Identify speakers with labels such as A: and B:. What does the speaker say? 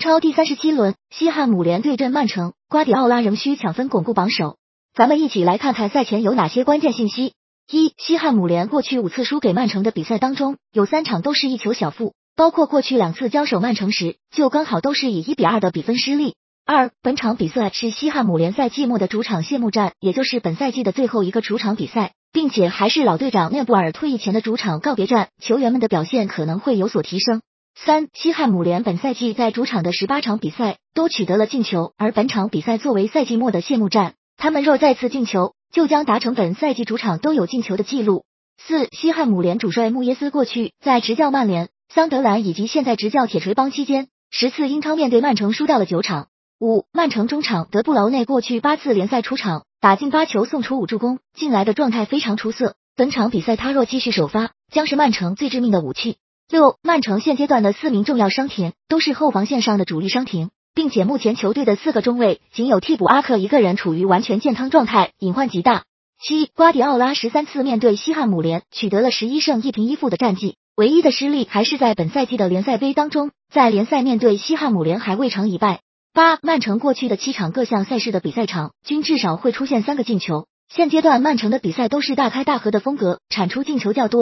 A: 超第三十七轮，西汉姆联对阵曼城，瓜迪奥拉仍需抢分巩固榜首。咱们一起来看看赛前有哪些关键信息。一、西汉姆联过去五次输给曼城的比赛当中，有三场都是一球小负，包括过去两次交手曼城时，就刚好都是以一比二的比分失利。二、本场比赛是西汉姆联赛季末的主场谢幕战，也就是本赛季的最后一个主场比赛，并且还是老队长涅布尔退役前的主场告别战，球员们的表现可能会有所提升。三、西汉姆联本赛季在主场的十八场比赛都取得了进球，而本场比赛作为赛季末的谢幕战，他们若再次进球，就将达成本赛季主场都有进球的记录。四、西汉姆联主帅穆耶斯过去在执教曼联、桑德兰以及现在执教铁锤帮期间，十次英超面对曼城输掉了九场。五、曼城中场德布劳内过去八次联赛出场，打进八球，送出五助攻，近来的状态非常出色。本场比赛他若继续首发，将是曼城最致命的武器。六，曼城现阶段的四名重要伤停都是后防线上的主力伤停，并且目前球队的四个中卫仅有替补阿克一个人处于完全健康状态，隐患极大。七，瓜迪奥拉十三次面对西汉姆联取得了十一胜一平一负的战绩，唯一的失利还是在本赛季的联赛杯当中，在联赛面对西汉姆联还未尝一败。八，曼城过去的七场各项赛事的比赛场均至少会出现三个进球，现阶段曼城的比赛都是大开大合的风格，产出进球较多。